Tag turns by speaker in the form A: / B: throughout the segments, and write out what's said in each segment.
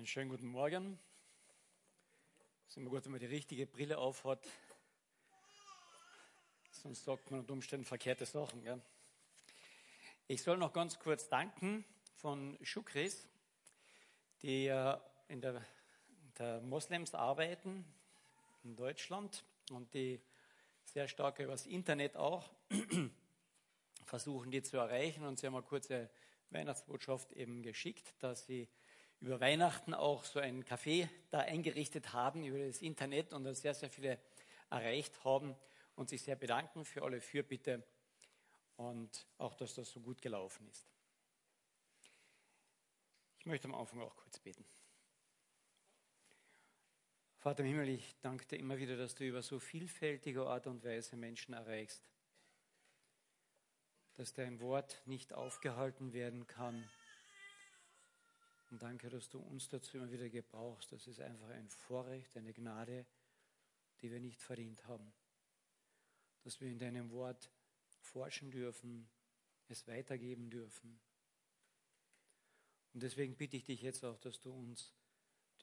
A: Einen schönen guten Morgen. Es ist immer gut, wenn man die richtige Brille aufhat. Sonst sagt man unter Umständen verkehrte Sachen. Gell? Ich soll noch ganz kurz danken von Shukris, die in der, der Moslems arbeiten in Deutschland und die sehr stark übers Internet auch versuchen, die zu erreichen. Und sie haben eine kurze Weihnachtsbotschaft eben geschickt, dass sie über Weihnachten auch so ein Café da eingerichtet haben über das Internet und sehr, sehr viele erreicht haben und sich sehr bedanken für alle Fürbitte und auch, dass das so gut gelaufen ist. Ich möchte am Anfang auch kurz beten. Vater im Himmel, ich danke dir immer wieder, dass du über so vielfältige Art und Weise Menschen erreichst, dass dein Wort nicht aufgehalten werden kann und danke, dass du uns dazu immer wieder gebrauchst. Das ist einfach ein Vorrecht, eine Gnade, die wir nicht verdient haben. Dass wir in deinem Wort forschen dürfen, es weitergeben dürfen. Und deswegen bitte ich dich jetzt auch, dass du uns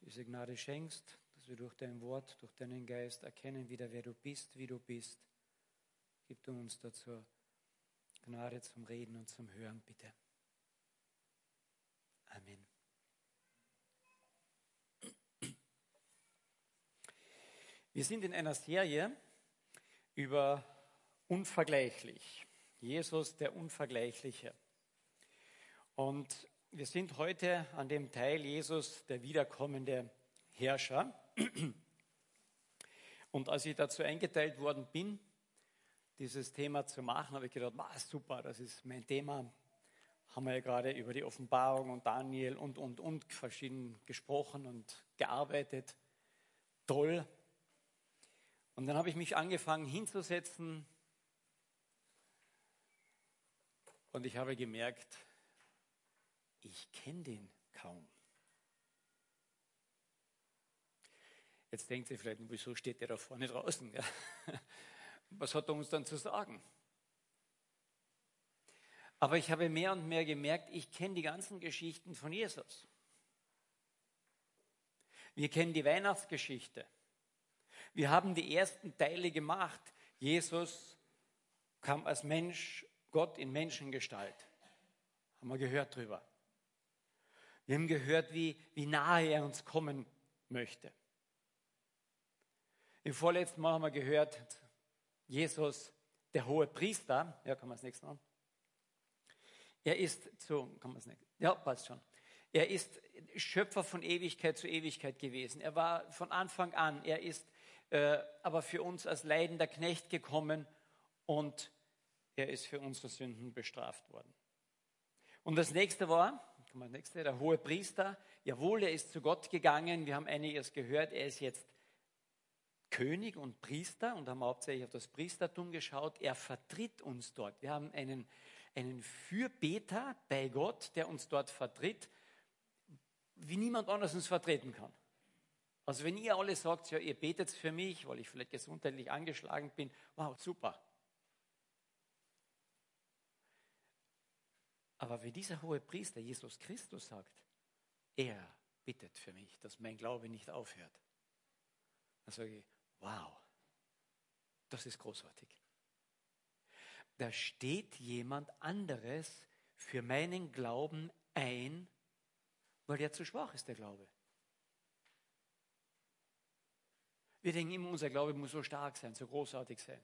A: diese Gnade schenkst, dass wir durch dein Wort, durch deinen Geist erkennen wieder, wer du bist, wie du bist. Gib du uns dazu Gnade zum Reden und zum Hören, bitte. Amen. Wir sind in einer Serie über unvergleichlich. Jesus der Unvergleichliche. Und wir sind heute an dem Teil Jesus der wiederkommende Herrscher. Und als ich dazu eingeteilt worden bin, dieses Thema zu machen, habe ich gedacht, ah, super, das ist mein Thema. Haben wir ja gerade über die Offenbarung und Daniel und, und, und verschieden gesprochen und gearbeitet. Toll. Und dann habe ich mich angefangen hinzusetzen und ich habe gemerkt, ich kenne den kaum. Jetzt denkt ihr vielleicht, wieso steht der da vorne draußen? Ja? Was hat er uns dann zu sagen? Aber ich habe mehr und mehr gemerkt, ich kenne die ganzen Geschichten von Jesus. Wir kennen die Weihnachtsgeschichte. Wir haben die ersten Teile gemacht. Jesus kam als Mensch, Gott in Menschengestalt. Haben wir gehört drüber. Wir haben gehört, wie, wie nahe er uns kommen möchte. Im vorletzten Mal haben wir gehört, Jesus, der hohe Priester, ja, kann man das nächste Mal. Er ist zu, kann man nicht, ja, passt schon. Er ist Schöpfer von Ewigkeit zu Ewigkeit gewesen. Er war von Anfang an, er ist äh, aber für uns als leidender Knecht gekommen und er ist für unsere Sünden bestraft worden. Und das nächste war, das nächste, der hohe Priester. Jawohl, er ist zu Gott gegangen. Wir haben einiges gehört. Er ist jetzt König und Priester und haben hauptsächlich auf das Priestertum geschaut. Er vertritt uns dort. Wir haben einen, einen Fürbeter bei Gott, der uns dort vertritt, wie niemand anders uns vertreten kann. Also wenn ihr alle sagt, ja, ihr betet für mich, weil ich vielleicht gesundheitlich angeschlagen bin, wow, super. Aber wie dieser hohe Priester Jesus Christus sagt, er bittet für mich, dass mein Glaube nicht aufhört, dann sage ich, wow, das ist großartig. Da steht jemand anderes für meinen Glauben ein, weil er zu schwach ist, der Glaube. Wir denken immer, unser Glaube muss so stark sein, so großartig sein.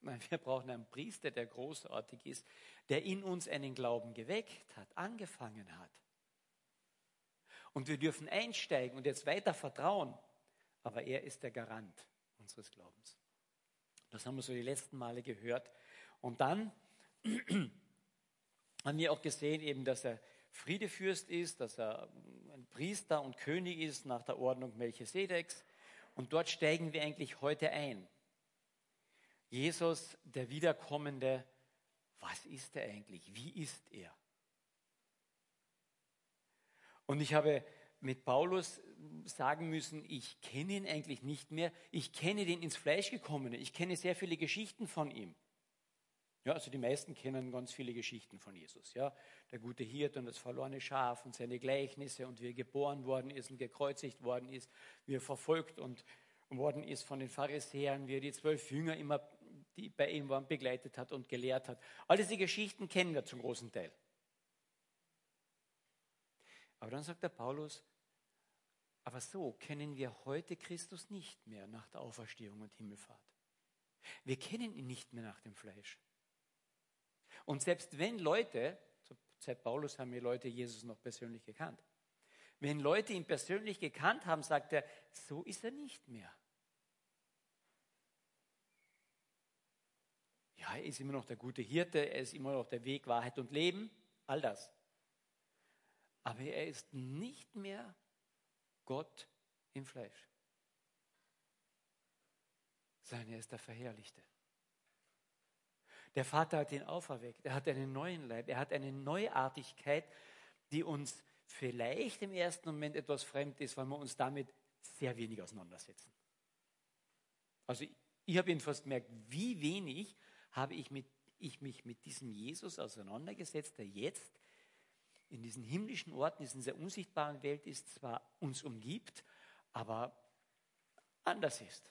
A: Nein, wir brauchen einen Priester, der großartig ist, der in uns einen Glauben geweckt hat, angefangen hat. Und wir dürfen einsteigen und jetzt weiter vertrauen, aber er ist der Garant unseres Glaubens. Das haben wir so die letzten Male gehört. Und dann haben wir auch gesehen, eben, dass er Friedefürst ist, dass er ein Priester und König ist nach der Ordnung Melchisedeks und dort steigen wir eigentlich heute ein. Jesus, der Wiederkommende, was ist er eigentlich? Wie ist er? Und ich habe mit Paulus sagen müssen, ich kenne ihn eigentlich nicht mehr. Ich kenne den ins Fleisch gekommene. Ich kenne sehr viele Geschichten von ihm. Ja, also die meisten kennen ganz viele Geschichten von Jesus. Ja, der gute Hirt und das verlorene Schaf und seine Gleichnisse und wie er geboren worden ist und gekreuzigt worden ist, wie er verfolgt und worden ist von den Pharisäern, wie er die zwölf Jünger immer, die bei ihm waren, begleitet hat und gelehrt hat. All diese Geschichten kennen wir zum großen Teil. Aber dann sagt der Paulus, aber so kennen wir heute Christus nicht mehr nach der Auferstehung und Himmelfahrt. Wir kennen ihn nicht mehr nach dem Fleisch. Und selbst wenn Leute, zur Zeit Paulus haben wir Leute Jesus noch persönlich gekannt, wenn Leute ihn persönlich gekannt haben, sagt er, so ist er nicht mehr. Ja, er ist immer noch der gute Hirte, er ist immer noch der Weg, Wahrheit und Leben, all das. Aber er ist nicht mehr Gott im Fleisch, sondern er ist der Verherrlichte. Der Vater hat ihn auferweckt. Er hat einen neuen Leib. Er hat eine Neuartigkeit, die uns vielleicht im ersten Moment etwas fremd ist, weil wir uns damit sehr wenig auseinandersetzen. Also ich, habe jedenfalls gemerkt, wie wenig habe ich, mit, ich mich mit diesem Jesus auseinandergesetzt, der jetzt in diesen himmlischen Orten, in dieser unsichtbaren Welt ist, zwar uns umgibt, aber anders ist.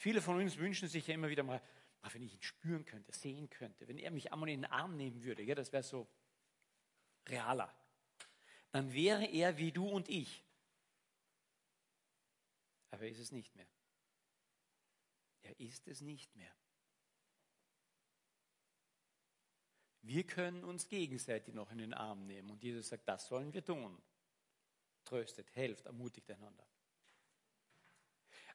A: Viele von uns wünschen sich ja immer wieder mal, ach, wenn ich ihn spüren könnte, sehen könnte, wenn er mich einmal in den Arm nehmen würde, ja, das wäre so realer. Dann wäre er wie du und ich. Aber er ist es nicht mehr. Er ist es nicht mehr. Wir können uns gegenseitig noch in den Arm nehmen und Jesus sagt, das sollen wir tun. Tröstet, helft, ermutigt einander.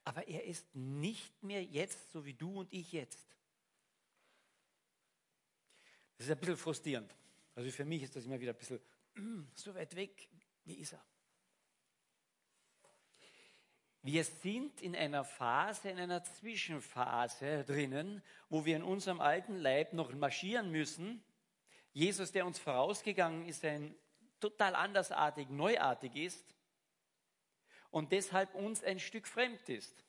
A: Aber er ist nicht mehr jetzt, so wie du und ich jetzt. Das ist ein bisschen frustrierend. Also für mich ist das immer wieder ein bisschen so weit weg. Wie ist er? Wir sind in einer Phase, in einer Zwischenphase drinnen, wo wir in unserem alten Leib noch marschieren müssen. Jesus, der uns vorausgegangen ist, ein total andersartig, neuartig ist und deshalb uns ein Stück fremd ist.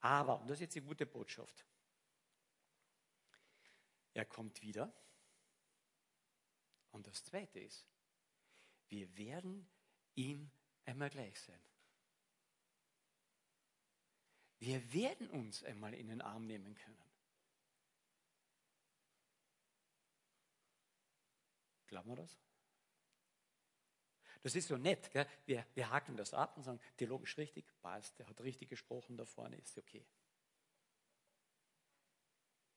A: Aber, und das ist jetzt die gute Botschaft, er kommt wieder. Und das Zweite ist, wir werden ihm einmal gleich sein. Wir werden uns einmal in den Arm nehmen können. Glauben wir das? Das ist so nett. Gell? Wir, wir haken das ab und sagen, theologisch richtig, passt, der hat richtig gesprochen, da vorne ist okay.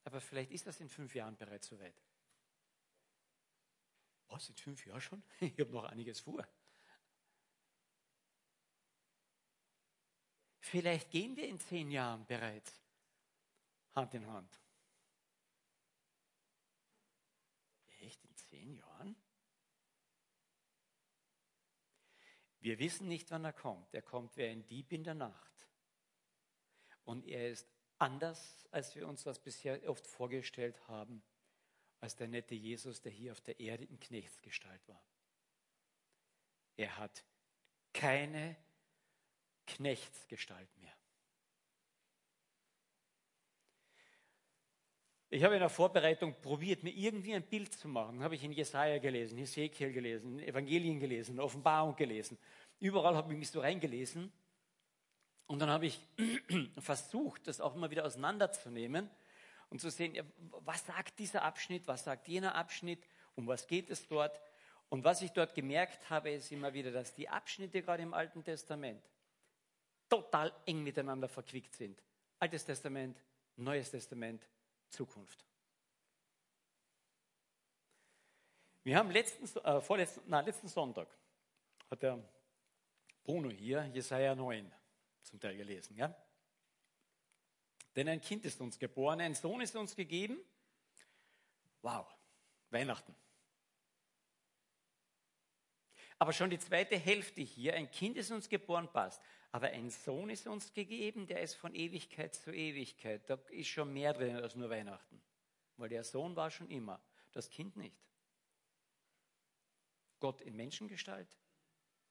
A: Aber vielleicht ist das in fünf Jahren bereits soweit. Was, in fünf Jahren schon? Ich habe noch einiges vor. Vielleicht gehen wir in zehn Jahren bereits Hand in Hand. Echt, in zehn Jahren? Wir wissen nicht, wann er kommt. Er kommt wie ein Dieb in der Nacht. Und er ist anders, als wir uns das bisher oft vorgestellt haben, als der nette Jesus, der hier auf der Erde in Knechtsgestalt war. Er hat keine Knechtsgestalt mehr. Ich habe in der Vorbereitung probiert, mir irgendwie ein Bild zu machen. Habe ich in Jesaja gelesen, Hesekiel gelesen, Evangelien gelesen, Offenbarung gelesen. Überall habe ich mich so reingelesen. Und dann habe ich versucht, das auch immer wieder auseinanderzunehmen und zu sehen, was sagt dieser Abschnitt, was sagt jener Abschnitt, um was geht es dort. Und was ich dort gemerkt habe, ist immer wieder, dass die Abschnitte gerade im Alten Testament total eng miteinander verquickt sind. Altes Testament, Neues Testament, Zukunft. Wir haben letzten, äh, vorletzten, na, letzten Sonntag hat der Bruno hier Jesaja 9 zum Teil gelesen. Ja? Denn ein Kind ist uns geboren, ein Sohn ist uns gegeben. Wow, Weihnachten. Aber schon die zweite Hälfte hier, ein Kind ist uns geboren, passt. Aber ein Sohn ist uns gegeben, der ist von Ewigkeit zu Ewigkeit. Da ist schon mehr drin als nur Weihnachten. Weil der Sohn war schon immer, das Kind nicht. Gott in Menschengestalt,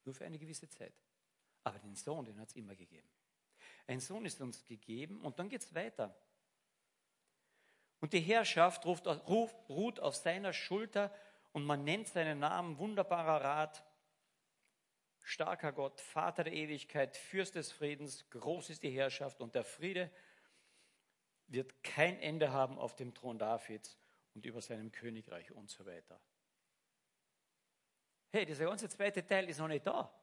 A: nur für eine gewisse Zeit. Aber den Sohn, den hat es immer gegeben. ein Sohn ist uns gegeben und dann geht es weiter. Und die Herrschaft ruft, ruft, ruht auf seiner Schulter und man nennt seinen Namen wunderbarer Rat, starker Gott, Vater der Ewigkeit, Fürst des Friedens, groß ist die Herrschaft und der Friede wird kein Ende haben auf dem Thron Davids und über seinem Königreich und so weiter. Hey, dieser ganze zweite Teil ist noch nicht da.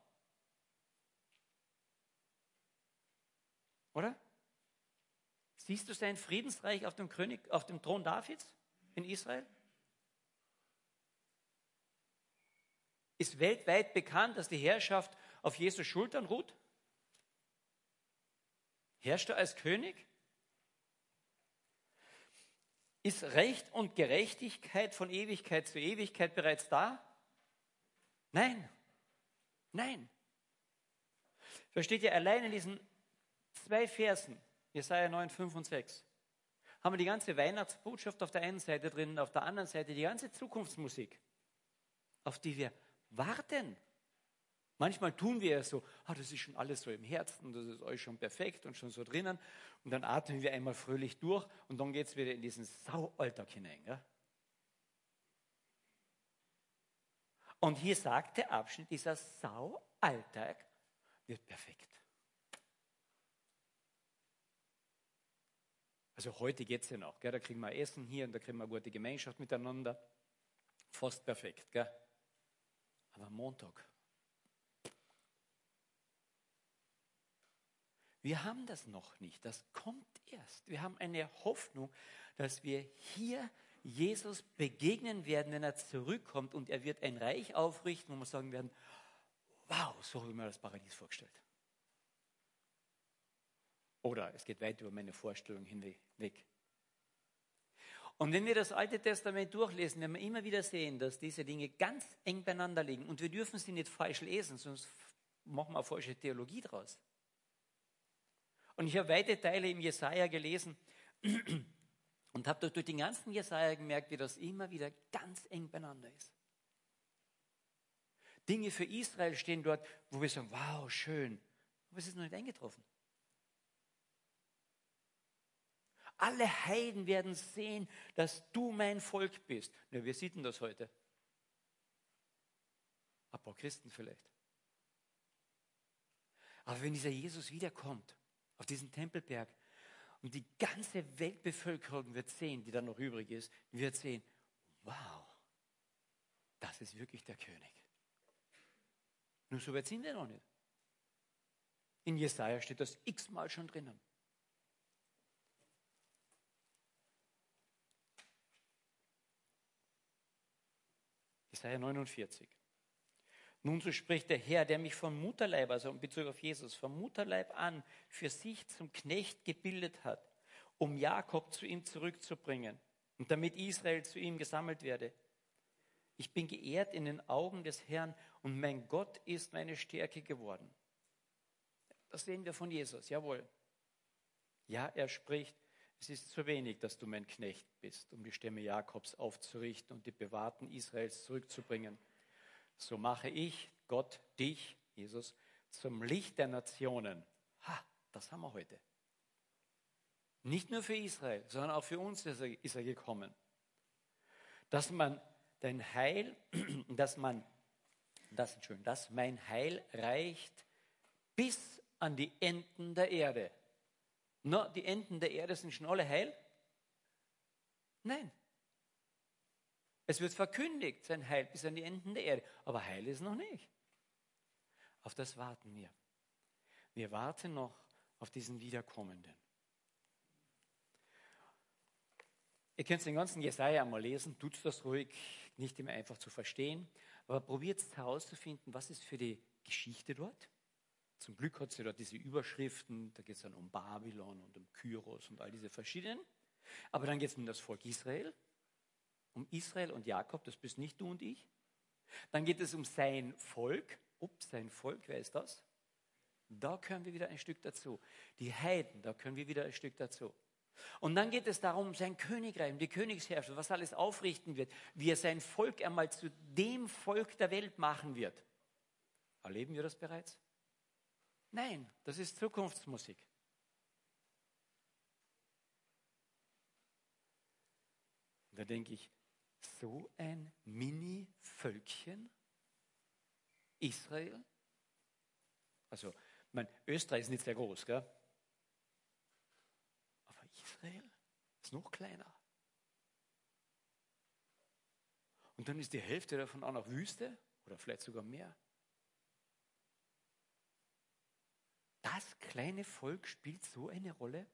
A: Oder? Siehst du sein Friedensreich auf dem, König, auf dem Thron Davids in Israel? Ist weltweit bekannt, dass die Herrschaft auf Jesus Schultern ruht? Herrscht er als König? Ist Recht und Gerechtigkeit von Ewigkeit zu Ewigkeit bereits da? Nein. Nein. Versteht ihr, allein in diesen zwei Versen, Jesaja 9, 5 und 6, haben wir die ganze Weihnachtsbotschaft auf der einen Seite drin, auf der anderen Seite die ganze Zukunftsmusik, auf die wir warten. Manchmal tun wir es so, ah, das ist schon alles so im Herzen, das ist euch schon perfekt und schon so drinnen. Und dann atmen wir einmal fröhlich durch und dann geht es wieder in diesen Saualltag hinein. Ja? Und hier sagt der Abschnitt, dieser Saualltag wird perfekt. Also heute geht es ja noch, gell? da kriegen wir Essen hier und da kriegen wir gute Gemeinschaft miteinander. Fast perfekt. Gell? Aber Montag. Wir haben das noch nicht, das kommt erst. Wir haben eine Hoffnung, dass wir hier Jesus begegnen werden, wenn er zurückkommt und er wird ein Reich aufrichten, wo wir sagen werden, wow, so habe ich mir das Paradies vorgestellt. Oder es geht weit über meine Vorstellung hinweg. Und wenn wir das Alte Testament durchlesen, werden wir immer wieder sehen, dass diese Dinge ganz eng beieinander liegen. Und wir dürfen sie nicht falsch lesen, sonst machen wir eine falsche Theologie draus. Und ich habe weite Teile im Jesaja gelesen und habe durch den ganzen Jesaja gemerkt, wie das immer wieder ganz eng beieinander ist. Dinge für Israel stehen dort, wo wir sagen, wow, schön. Aber es ist noch nicht eingetroffen. Alle Heiden werden sehen, dass du mein Volk bist. Ja, wir sehen das heute. Ein paar Christen vielleicht. Aber wenn dieser Jesus wiederkommt, auf diesen Tempelberg, und die ganze Weltbevölkerung wird sehen, die dann noch übrig ist, wird sehen, wow, das ist wirklich der König. Nur so weit sind wir noch nicht. In Jesaja steht das x-mal schon drinnen. Jesaja 49. Nun so spricht der Herr, der mich vom Mutterleib, also in Bezug auf Jesus, vom Mutterleib an für sich zum Knecht gebildet hat, um Jakob zu ihm zurückzubringen und damit Israel zu ihm gesammelt werde. Ich bin geehrt in den Augen des Herrn und mein Gott ist meine Stärke geworden. Das sehen wir von Jesus, jawohl. Ja, er spricht, es ist zu wenig, dass du mein Knecht bist, um die Stämme Jakobs aufzurichten und die Bewahrten Israels zurückzubringen. So mache ich, Gott, dich, Jesus, zum Licht der Nationen. Ha, das haben wir heute. Nicht nur für Israel, sondern auch für uns ist er, ist er gekommen. Dass man dein Heil, dass man, das, Entschuldigung, dass mein Heil reicht bis an die Enden der Erde. Na, die Enden der Erde sind schon alle heil? Nein. Es wird verkündigt, sein Heil bis an die Enden der Erde. Aber Heil ist noch nicht. Auf das warten wir. Wir warten noch auf diesen Wiederkommenden. Ihr könnt den ganzen Jesaja einmal lesen, tut das ruhig, nicht immer einfach zu verstehen, aber probiert herauszufinden, was ist für die Geschichte dort. Zum Glück hat sie dort diese Überschriften, da geht es dann um Babylon und um Kyros und all diese verschiedenen. Aber dann geht es um das Volk Israel, um Israel und Jakob, das bist nicht du und ich. Dann geht es um sein Volk. Ups, sein Volk, wer ist das? Da können wir wieder ein Stück dazu. Die Heiden, da können wir wieder ein Stück dazu. Und dann geht es darum, sein Königreich, die Königsherrschaft, was alles aufrichten wird, wie er sein Volk einmal zu dem Volk der Welt machen wird. Erleben wir das bereits? Nein, das ist Zukunftsmusik. Da denke ich, so ein Mini-Völkchen, Israel, also mein, Österreich ist nicht sehr groß, gell? aber Israel ist noch kleiner. Und dann ist die Hälfte davon auch noch Wüste oder vielleicht sogar mehr. Das kleine Volk spielt so eine Rolle,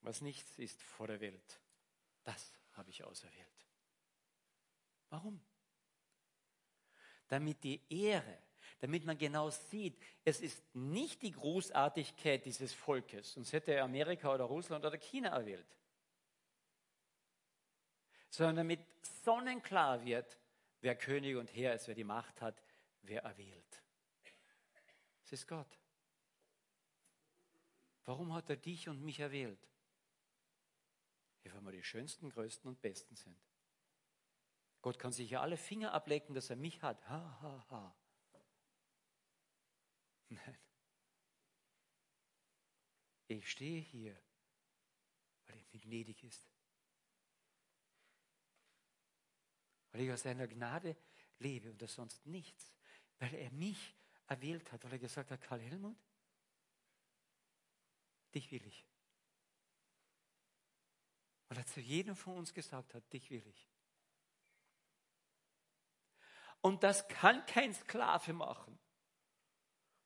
A: was nichts ist vor der Welt. Das habe ich auserwählt. Warum? Damit die Ehre, damit man genau sieht, es ist nicht die Großartigkeit dieses Volkes, sonst hätte er Amerika oder Russland oder China erwählt sondern damit sonnenklar wird, wer König und Herr ist, wer die Macht hat, wer erwählt. Es ist Gott. Warum hat er dich und mich erwählt? Ja, weil wir die schönsten, größten und besten sind. Gott kann sich ja alle Finger ablecken, dass er mich hat. Ha, ha, ha. Nein. Ich stehe hier, weil er mir gnädig ist. weil ich aus seiner Gnade lebe und das sonst nichts, weil er mich erwählt hat, weil er gesagt hat, Karl Helmut, dich will ich. Weil er zu jedem von uns gesagt hat, dich will ich. Und das kann kein Sklave machen.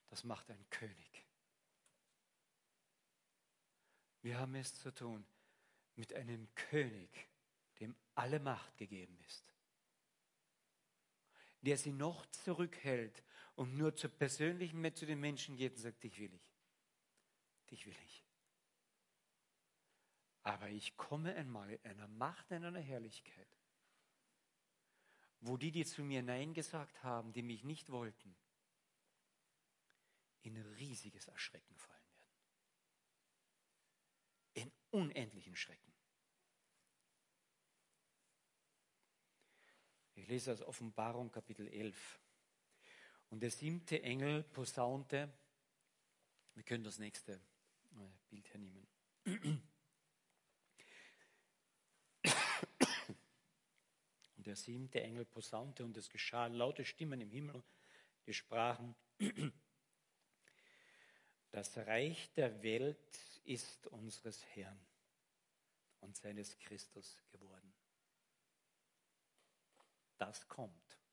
A: Das macht ein König. Wir haben es zu tun mit einem König, dem alle Macht gegeben ist der sie noch zurückhält und nur zur persönlichen mit zu den Menschen geht und sagt, dich will ich. Dich will ich. Aber ich komme einmal in einer Macht, in einer Herrlichkeit, wo die, die zu mir Nein gesagt haben, die mich nicht wollten, in riesiges Erschrecken fallen werden. In unendlichen Schrecken. Ich lese aus Offenbarung Kapitel 11. Und der siebte Engel posaunte, wir können das nächste Bild hernehmen. Und der siebte Engel posaunte und es geschah laute Stimmen im Himmel, die sprachen, das Reich der Welt ist unseres Herrn und seines Christus geworden das kommt.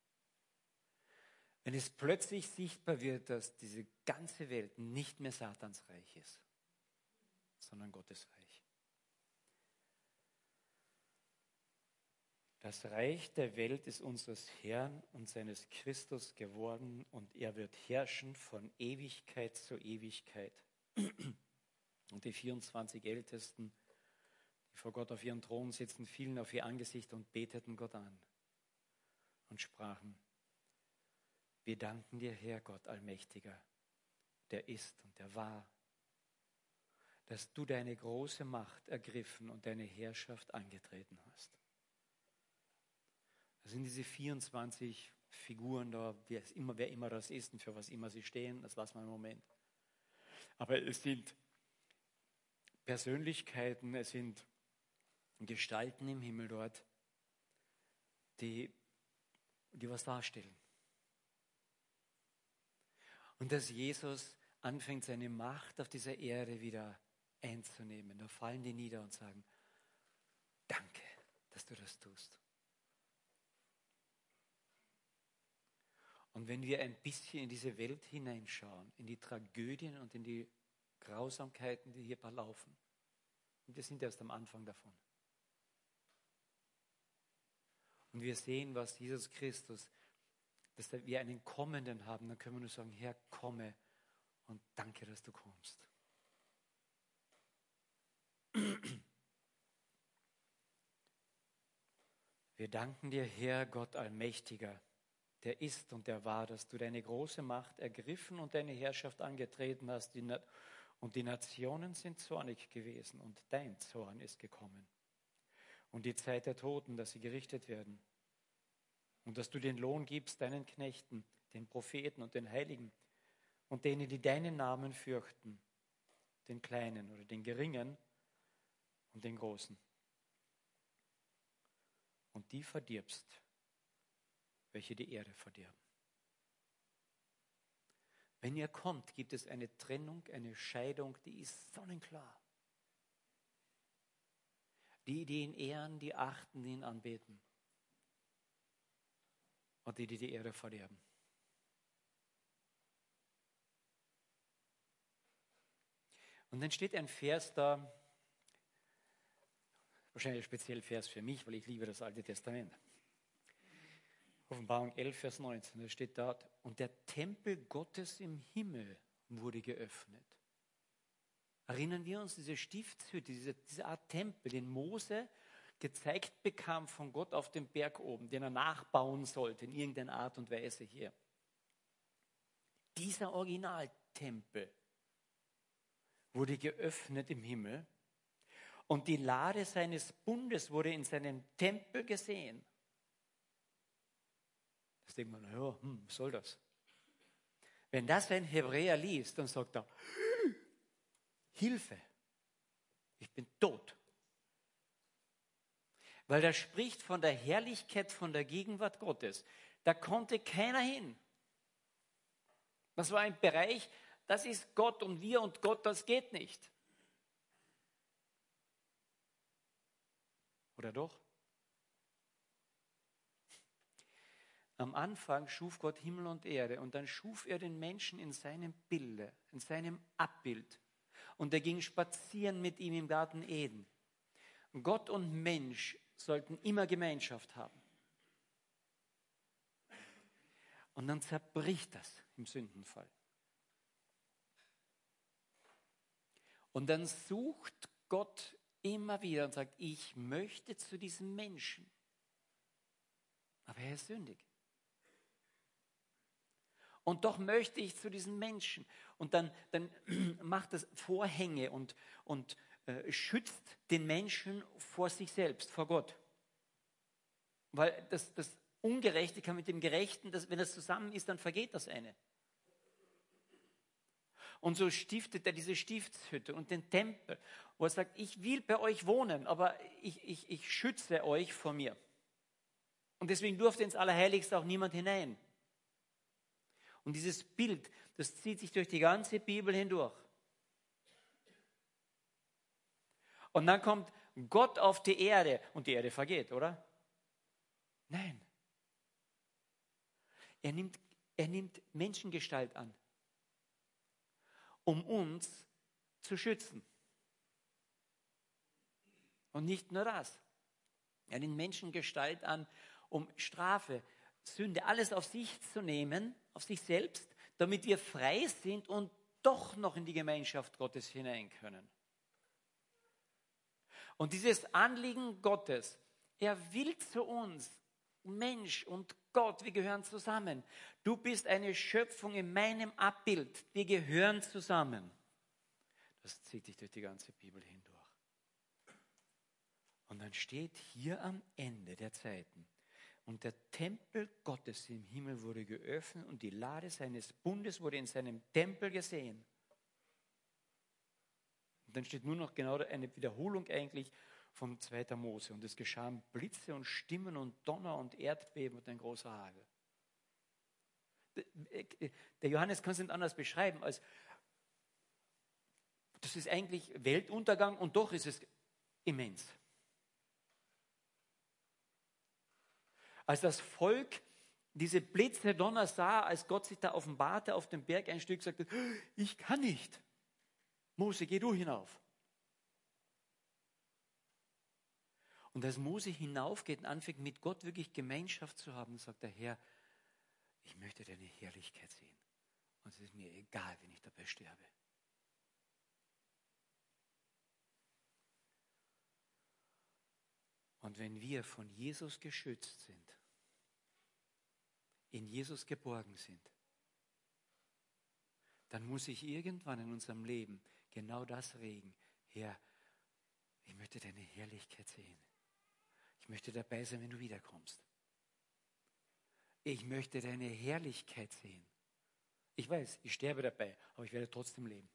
A: Wenn es plötzlich sichtbar wird, dass diese ganze Welt nicht mehr Satans Reich ist, sondern Gottes Reich. Das Reich der Welt ist unseres Herrn und seines Christus geworden und er wird herrschen von Ewigkeit zu Ewigkeit. Und die 24 Ältesten, die vor Gott auf ihren Thron sitzen, fielen auf ihr Angesicht und beteten Gott an und sprachen, wir danken dir, Herr Gott Allmächtiger, der ist und der war, dass du deine große Macht ergriffen und deine Herrschaft angetreten hast. Das sind diese 24 Figuren da, wer immer, wer immer das ist und für was immer sie stehen, das lassen wir im Moment. Aber es sind Persönlichkeiten, es sind Gestalten im Himmel dort, die die was darstellen. Und dass Jesus anfängt, seine Macht auf dieser Erde wieder einzunehmen. Da fallen die nieder und sagen, danke, dass du das tust. Und wenn wir ein bisschen in diese Welt hineinschauen, in die Tragödien und in die Grausamkeiten, die hier verlaufen, und wir sind erst am Anfang davon, und wir sehen, was Jesus Christus, dass wir einen Kommenden haben, dann können wir nur sagen, Herr, komme und danke, dass du kommst. Wir danken dir, Herr Gott Allmächtiger, der ist und der war, dass du deine große Macht ergriffen und deine Herrschaft angetreten hast. Und die Nationen sind zornig gewesen und dein Zorn ist gekommen und die Zeit der Toten, dass sie gerichtet werden. Und dass du den Lohn gibst deinen Knechten, den Propheten und den Heiligen und denen, die deinen Namen fürchten, den Kleinen oder den Geringen und den Großen. die verdirbst, welche die Erde verdirben. Wenn ihr kommt, gibt es eine Trennung, eine Scheidung, die ist sonnenklar. Die, die ihn ehren, die achten, die ihn anbeten. Und die, die die Erde verderben. Und dann steht ein Vers da, wahrscheinlich ein spezieller Vers für mich, weil ich liebe das Alte Testament. Offenbarung 11, Vers 19, da steht dort, und der Tempel Gottes im Himmel wurde geöffnet. Erinnern wir uns, diese Stiftshütte, diese, diese Art Tempel, den Mose gezeigt bekam von Gott auf dem Berg oben, den er nachbauen sollte in irgendeiner Art und Weise hier. Dieser Originaltempel wurde geöffnet im Himmel und die Lade seines Bundes wurde in seinem Tempel gesehen. Das denkt man, ja, hm, was soll das? Wenn das ein Hebräer liest, dann sagt er, Hilfe, ich bin tot. Weil er spricht von der Herrlichkeit, von der Gegenwart Gottes. Da konnte keiner hin. Das war ein Bereich, das ist Gott und wir und Gott, das geht nicht. Oder doch? Am Anfang schuf Gott Himmel und Erde und dann schuf er den Menschen in seinem Bilde, in seinem Abbild. Und er ging spazieren mit ihm im Garten Eden. Gott und Mensch sollten immer Gemeinschaft haben. Und dann zerbricht das im Sündenfall. Und dann sucht Gott immer wieder und sagt, ich möchte zu diesem Menschen. Aber er ist sündig. Und doch möchte ich zu diesen Menschen. Und dann, dann macht das Vorhänge und, und äh, schützt den Menschen vor sich selbst, vor Gott. Weil das, das Ungerechte kann mit dem Gerechten, das, wenn das zusammen ist, dann vergeht das eine. Und so stiftet er diese Stiftshütte und den Tempel, wo er sagt, ich will bei euch wohnen, aber ich, ich, ich schütze euch vor mir. Und deswegen durfte ins Allerheiligste auch niemand hinein. Und dieses Bild, das zieht sich durch die ganze Bibel hindurch. Und dann kommt Gott auf die Erde und die Erde vergeht, oder? Nein. Er nimmt, er nimmt Menschengestalt an, um uns zu schützen. Und nicht nur das. Er nimmt Menschengestalt an, um Strafe, Sünde, alles auf sich zu nehmen auf sich selbst, damit wir frei sind und doch noch in die Gemeinschaft Gottes hinein können. Und dieses Anliegen Gottes, er will zu uns, Mensch und Gott, wir gehören zusammen. Du bist eine Schöpfung in meinem Abbild, wir gehören zusammen. Das zieht sich durch die ganze Bibel hindurch. Und dann steht hier am Ende der Zeiten, und der Tempel Gottes im Himmel wurde geöffnet und die Lade seines Bundes wurde in seinem Tempel gesehen. Und dann steht nur noch genau eine Wiederholung eigentlich vom 2. Mose. Und es geschahen Blitze und Stimmen und Donner und Erdbeben und ein großer Hagel. Der Johannes kann es nicht anders beschreiben als, das ist eigentlich Weltuntergang und doch ist es immens. Als das Volk diese Blitze Donner sah, als Gott sich da offenbarte auf dem Berg ein Stück, sagte, ich kann nicht. Mose, geh du hinauf. Und als Mose hinaufgeht und anfängt, mit Gott wirklich Gemeinschaft zu haben, sagt der Herr, ich möchte deine Herrlichkeit sehen. Und es ist mir egal, wenn ich dabei sterbe. Und wenn wir von Jesus geschützt sind, in Jesus geborgen sind, dann muss ich irgendwann in unserem Leben genau das regen. Herr, ich möchte deine Herrlichkeit sehen. Ich möchte dabei sein, wenn du wiederkommst. Ich möchte deine Herrlichkeit sehen. Ich weiß, ich sterbe dabei, aber ich werde trotzdem leben.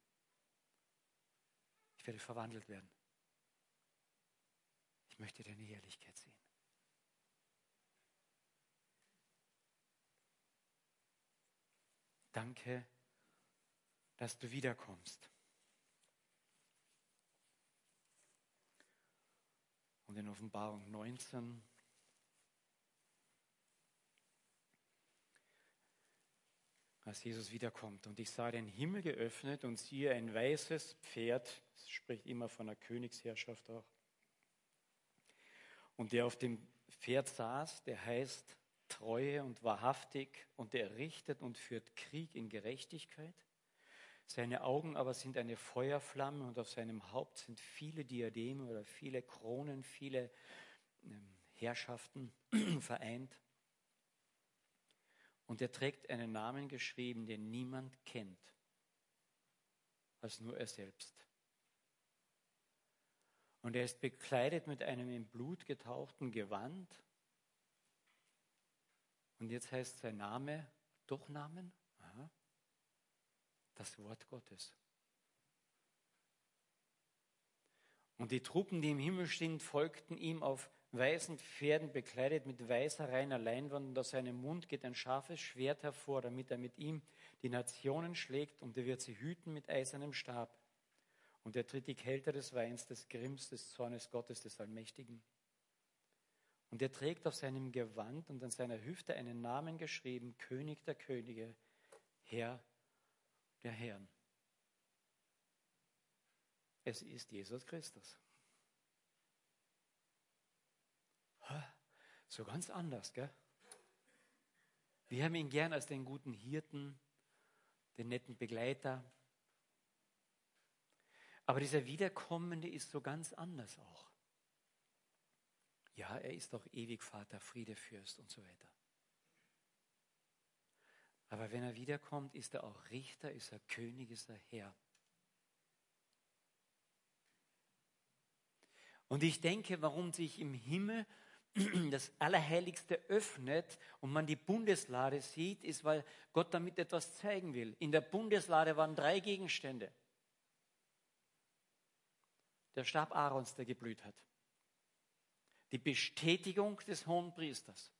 A: Ich werde verwandelt werden. Ich möchte deine Herrlichkeit sehen. Danke, dass du wiederkommst. Und in Offenbarung 19 als Jesus wiederkommt. Und ich sah den Himmel geöffnet und siehe ein weißes Pferd, das spricht immer von der Königsherrschaft auch. Und der auf dem Pferd saß, der heißt Treue und wahrhaftig und der richtet und führt Krieg in Gerechtigkeit. Seine Augen aber sind eine Feuerflamme und auf seinem Haupt sind viele Diademe oder viele Kronen, viele ähm, Herrschaften vereint. Und er trägt einen Namen geschrieben, den niemand kennt, als nur er selbst. Und er ist bekleidet mit einem in Blut getauchten Gewand. Und jetzt heißt sein Name Durchnamen? Das Wort Gottes. Und die Truppen, die im Himmel stehen, folgten ihm auf weißen Pferden bekleidet mit weißer reiner Leinwand und aus seinem Mund geht ein scharfes Schwert hervor, damit er mit ihm die Nationen schlägt und er wird sie hüten mit eisernem Stab. Und er tritt die Kälte des Weins, des Grimms, des Zornes Gottes, des Allmächtigen. Und er trägt auf seinem Gewand und an seiner Hüfte einen Namen geschrieben, König der Könige, Herr der Herren. Es ist Jesus Christus. So ganz anders, gell? Wir haben ihn gern als den guten Hirten, den netten Begleiter. Aber dieser Wiederkommende ist so ganz anders auch. Ja, er ist doch ewig Vater, Friedefürst und so weiter. Aber wenn er wiederkommt, ist er auch Richter, ist er König, ist er Herr. Und ich denke, warum sich im Himmel das Allerheiligste öffnet und man die Bundeslade sieht, ist, weil Gott damit etwas zeigen will. In der Bundeslade waren drei Gegenstände. Der Stab Aarons, der geblüht hat. Die Bestätigung des Hohen Priesters.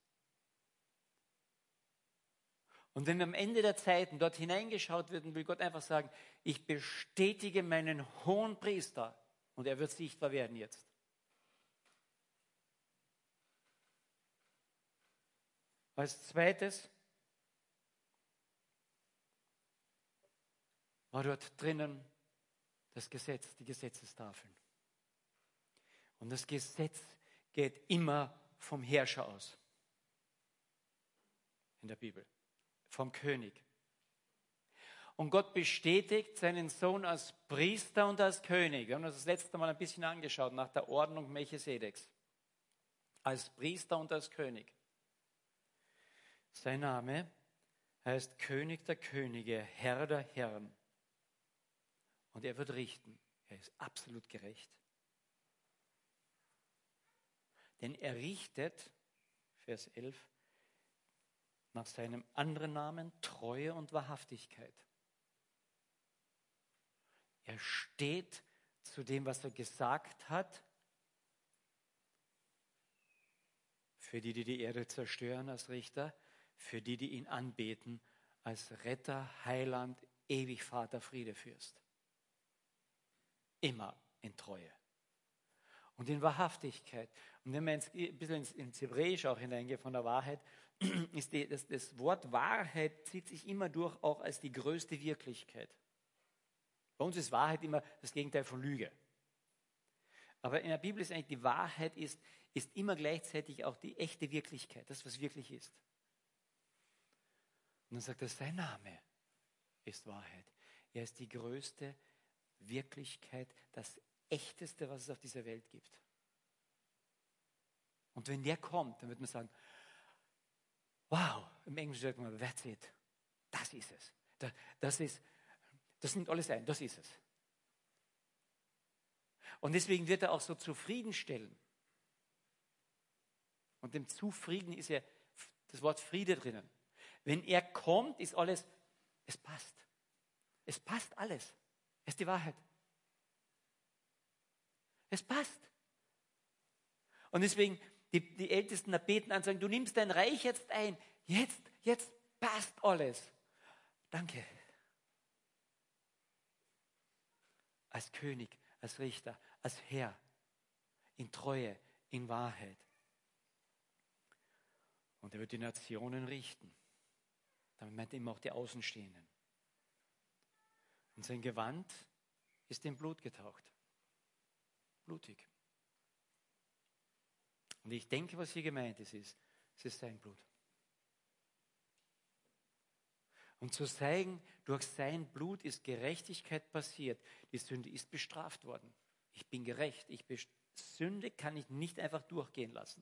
A: Und wenn am Ende der Zeiten dort hineingeschaut wird, will Gott einfach sagen, ich bestätige meinen hohen Priester und er wird sichtbar werden jetzt. Als zweites war dort drinnen das Gesetz, die Gesetzestafeln. Und das Gesetz geht immer vom Herrscher aus. In der Bibel. Vom König. Und Gott bestätigt seinen Sohn als Priester und als König. Wir haben uns das letzte Mal ein bisschen angeschaut nach der Ordnung Melchisedeks. Als Priester und als König. Sein Name heißt König der Könige, Herr der Herren. Und er wird richten. Er ist absolut gerecht. Denn er richtet, Vers 11, nach seinem anderen Namen Treue und Wahrhaftigkeit. Er steht zu dem, was er gesagt hat. Für die, die die Erde zerstören als Richter, für die, die ihn anbeten, als Retter, Heiland, ewig Vater, Friede Fürst. Immer in Treue und in Wahrhaftigkeit. Und wenn man ein bisschen ins, ins Hebräische auch hineingeht von der Wahrheit, ist die, das, das Wort Wahrheit zieht sich immer durch auch als die größte Wirklichkeit. Bei uns ist Wahrheit immer das Gegenteil von Lüge. Aber in der Bibel ist eigentlich die Wahrheit ist, ist immer gleichzeitig auch die echte Wirklichkeit, das, was wirklich ist. Und dann sagt er, sein Name ist Wahrheit. Er ist die größte Wirklichkeit, das Echteste, was es auf dieser Welt gibt. Und wenn der kommt, dann wird man sagen, wow, im Englischen sagt man, that's it. Das ist es. Das, ist, das nimmt alles ein, das ist es. Und deswegen wird er auch so zufriedenstellen. Und dem Zufrieden ist ja das Wort Friede drinnen. Wenn er kommt, ist alles, es passt. Es passt alles. Es ist die Wahrheit. Es passt. Und deswegen, die, die Ältesten da beten an, sagen, du nimmst dein Reich jetzt ein. Jetzt, jetzt passt alles. Danke. Als König, als Richter, als Herr, in Treue, in Wahrheit. Und er wird die Nationen richten. Damit meint er immer auch die Außenstehenden. Und sein Gewand ist in Blut getaucht. Blutig. Und ich denke, was hier gemeint ist, ist, es ist sein Blut. Und zu zeigen, durch sein Blut ist Gerechtigkeit passiert. Die Sünde ist bestraft worden. Ich bin gerecht. Ich Sünde kann ich nicht einfach durchgehen lassen.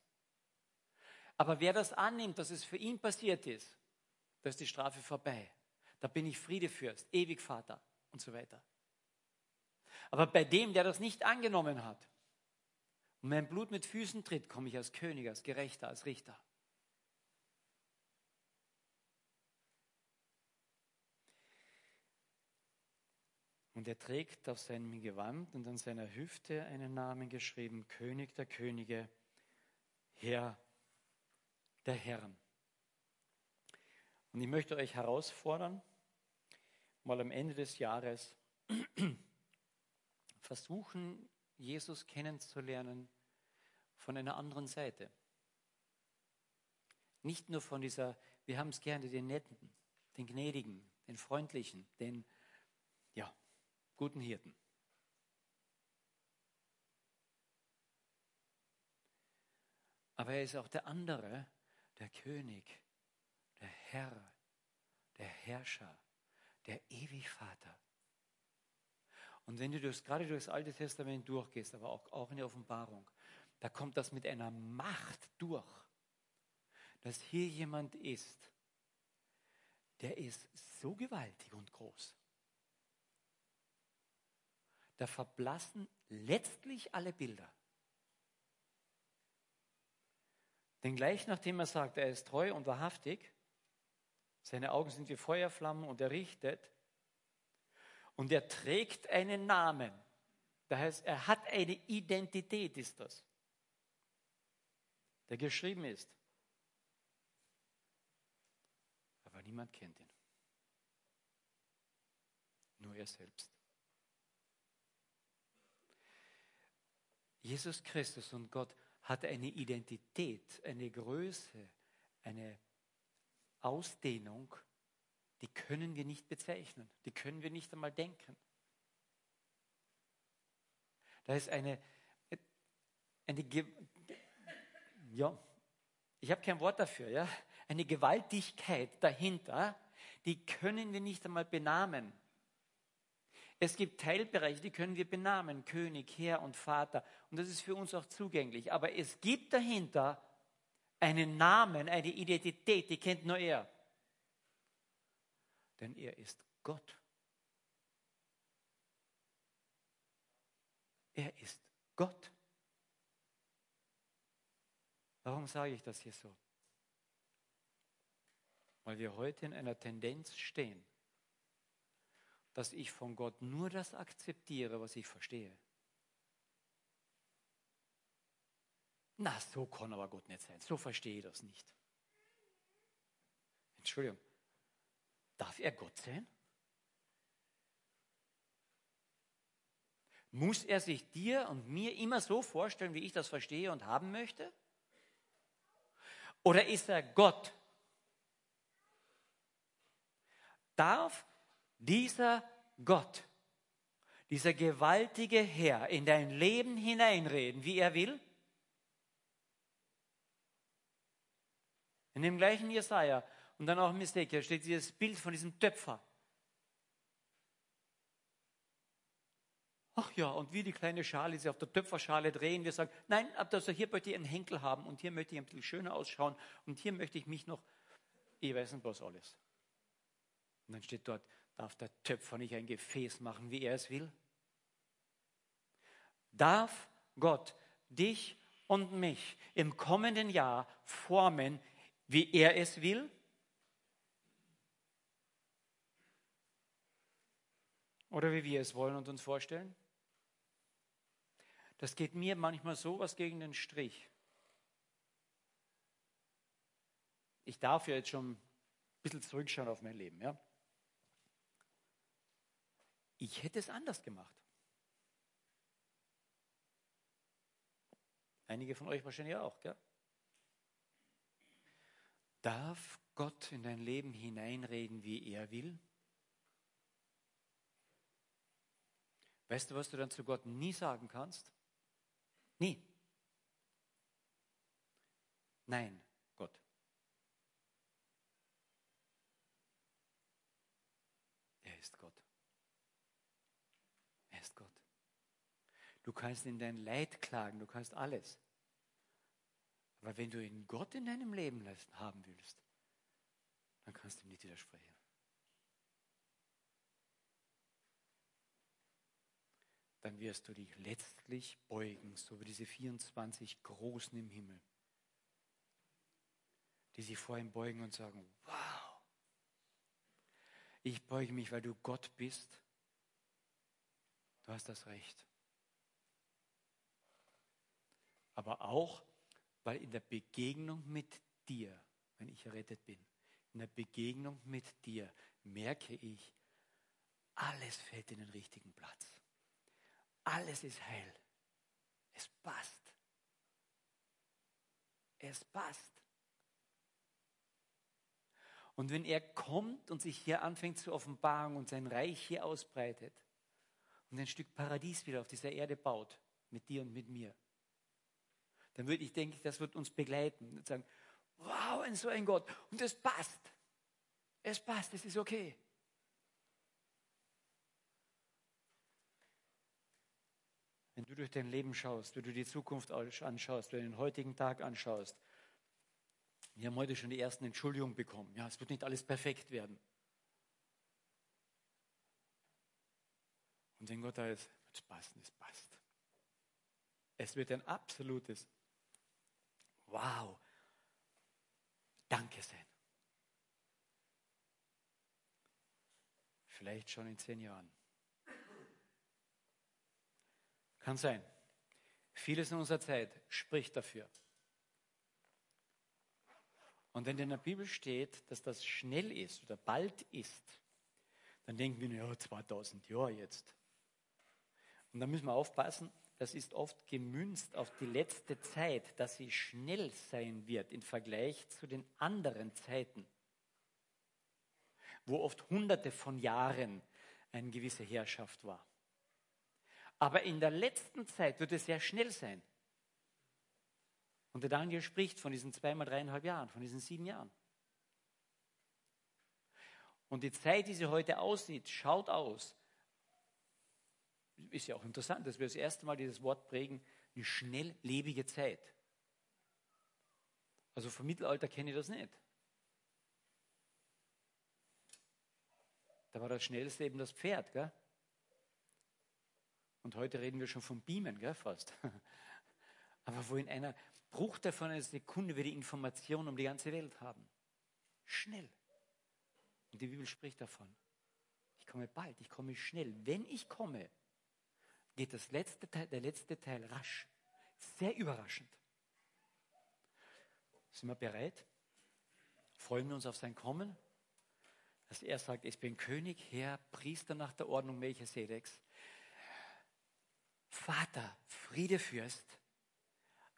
A: Aber wer das annimmt, dass es für ihn passiert ist, da ist die Strafe vorbei. Da bin ich Friedefürst, ewig Vater und so weiter. Aber bei dem, der das nicht angenommen hat und mein Blut mit Füßen tritt, komme ich als König, als Gerechter, als Richter. Und er trägt auf seinem Gewand und an seiner Hüfte einen Namen geschrieben, König der Könige, Herr der Herren. Und ich möchte euch herausfordern, mal am Ende des Jahres versuchen, Jesus kennenzulernen von einer anderen Seite. Nicht nur von dieser, wir haben es gerne, den Netten, den Gnädigen, den Freundlichen, den, ja, guten Hirten. Aber er ist auch der andere, der König, der Herr, der Herrscher, der Ewigvater. Und wenn du das, gerade durch das Alte Testament durchgehst, aber auch, auch in der Offenbarung, da kommt das mit einer Macht durch, dass hier jemand ist, der ist so gewaltig und groß da verblassen letztlich alle Bilder. Denn gleich nachdem er sagt, er ist treu und wahrhaftig, seine Augen sind wie Feuerflammen und er richtet, und er trägt einen Namen. Das heißt, er hat eine Identität, ist das, der geschrieben ist. Aber niemand kennt ihn. Nur er selbst. Jesus Christus und Gott hat eine Identität, eine Größe, eine Ausdehnung, die können wir nicht bezeichnen, die können wir nicht einmal denken. Da ist eine, eine ja, ich habe kein Wort dafür, ja, eine Gewaltigkeit dahinter, die können wir nicht einmal benamen. Es gibt Teilbereiche, die können wir benamen, König, Herr und Vater. Und das ist für uns auch zugänglich. Aber es gibt dahinter einen Namen, eine Identität, die kennt nur er. Denn er ist Gott. Er ist Gott. Warum sage ich das hier so? Weil wir heute in einer Tendenz stehen, dass ich von Gott nur das akzeptiere, was ich verstehe. Na, so kann aber Gott nicht sein. So verstehe ich das nicht. Entschuldigung. Darf er Gott sein? Muss er sich dir und mir immer so vorstellen, wie ich das verstehe und haben möchte? Oder ist er Gott? Darf dieser Gott, dieser gewaltige Herr in dein Leben hineinreden, wie er will? In dem gleichen Jesaja und dann auch im Mistekia steht dieses Bild von diesem Töpfer. Ach ja, und wie die kleine Schale sie auf der Töpferschale drehen, wir sagen, nein, also hier möchte ich einen Henkel haben und hier möchte ich ein bisschen schöner ausschauen und hier möchte ich mich noch, ich weiß nicht was alles. Und dann steht dort, Darf der Töpfer nicht ein Gefäß machen, wie er es will? Darf Gott dich und mich im kommenden Jahr formen, wie er es will? Oder wie wir es wollen und uns vorstellen? Das geht mir manchmal so was gegen den Strich. Ich darf ja jetzt schon ein bisschen zurückschauen auf mein Leben. Ja? Ich hätte es anders gemacht. Einige von euch wahrscheinlich auch, gell? Darf Gott in dein Leben hineinreden, wie er will? Weißt du, was du dann zu Gott nie sagen kannst? Nie. Nein, Gott. Er ist Gott. Er ist Gott. Du kannst in dein Leid klagen, du kannst alles. Aber wenn du in Gott in deinem Leben haben willst, dann kannst du ihm nicht widersprechen. Dann wirst du dich letztlich beugen, so wie diese 24 Großen im Himmel, die sich vor ihm beugen und sagen, wow, ich beuge mich, weil du Gott bist. Du hast das Recht. Aber auch, weil in der Begegnung mit dir, wenn ich errettet bin, in der Begegnung mit dir merke ich, alles fällt in den richtigen Platz. Alles ist heil. Es passt. Es passt. Und wenn er kommt und sich hier anfängt zu offenbaren und sein Reich hier ausbreitet und ein Stück Paradies wieder auf dieser Erde baut, mit dir und mit mir, dann würde ich denken, das wird uns begleiten und sagen, wow, ein so ein Gott. Und es passt. Es passt, es ist okay. Wenn du durch dein Leben schaust, wenn du die Zukunft anschaust, wenn du den heutigen Tag anschaust, wir haben heute schon die ersten Entschuldigungen bekommen. Ja, es wird nicht alles perfekt werden. Und wenn Gott da ist, wird es passen, es passt. Es wird ein absolutes Wow, danke sein. Vielleicht schon in zehn Jahren. Kann sein. Vieles in unserer Zeit spricht dafür. Und wenn in der Bibel steht, dass das schnell ist oder bald ist, dann denken wir, ja, 2000 Jahre jetzt. Und da müssen wir aufpassen, das ist oft gemünzt auf die letzte Zeit, dass sie schnell sein wird im Vergleich zu den anderen Zeiten, wo oft hunderte von Jahren eine gewisse Herrschaft war. Aber in der letzten Zeit wird es sehr schnell sein. Und der Daniel spricht von diesen zweimal dreieinhalb Jahren, von diesen sieben Jahren. Und die Zeit, wie sie heute aussieht, schaut aus ist ja auch interessant, dass wir das erste Mal dieses Wort prägen, eine schnelllebige Zeit. Also vom Mittelalter kenne ich das nicht. Da war das schnellste eben das Pferd, gell? Und heute reden wir schon vom Beamen, gell, fast. Aber wo in einer Bruchteil von einer Sekunde wir die Information um die ganze Welt haben. Schnell. Und die Bibel spricht davon. Ich komme bald, ich komme schnell. Wenn ich komme, geht das letzte Teil, der letzte Teil rasch. Sehr überraschend. Sind wir bereit? Freuen wir uns auf sein Kommen? Dass er sagt, ich bin König, Herr, Priester nach der Ordnung Melchisedeks. Vater, Friedefürst,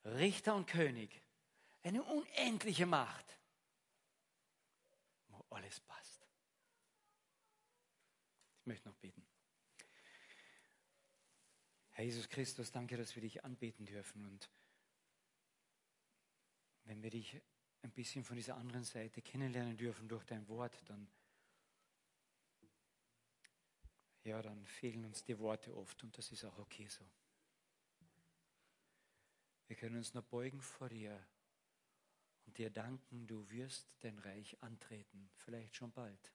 A: Richter und König. Eine unendliche Macht. Wo alles passt. Ich möchte noch beten. Herr Jesus Christus, danke, dass wir dich anbeten dürfen. Und wenn wir dich ein bisschen von dieser anderen Seite kennenlernen dürfen durch dein Wort, dann, ja, dann fehlen uns die Worte oft und das ist auch okay so. Wir können uns nur beugen vor dir und dir danken, du wirst dein Reich antreten, vielleicht schon bald.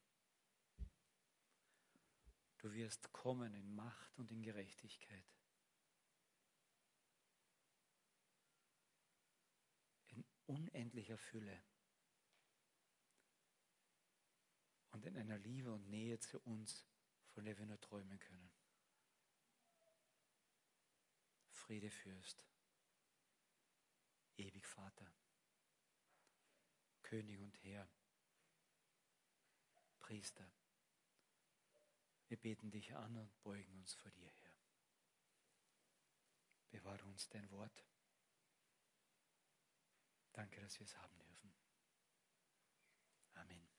A: Du wirst kommen in Macht und in Gerechtigkeit. unendlicher Fülle und in einer Liebe und Nähe zu uns, von der wir nur träumen können. Friede Fürst, ewig Vater, König und Herr, Priester. Wir beten dich an und beugen uns vor dir her. Bewahre uns dein Wort. Danke, dass wir es haben dürfen. Amen.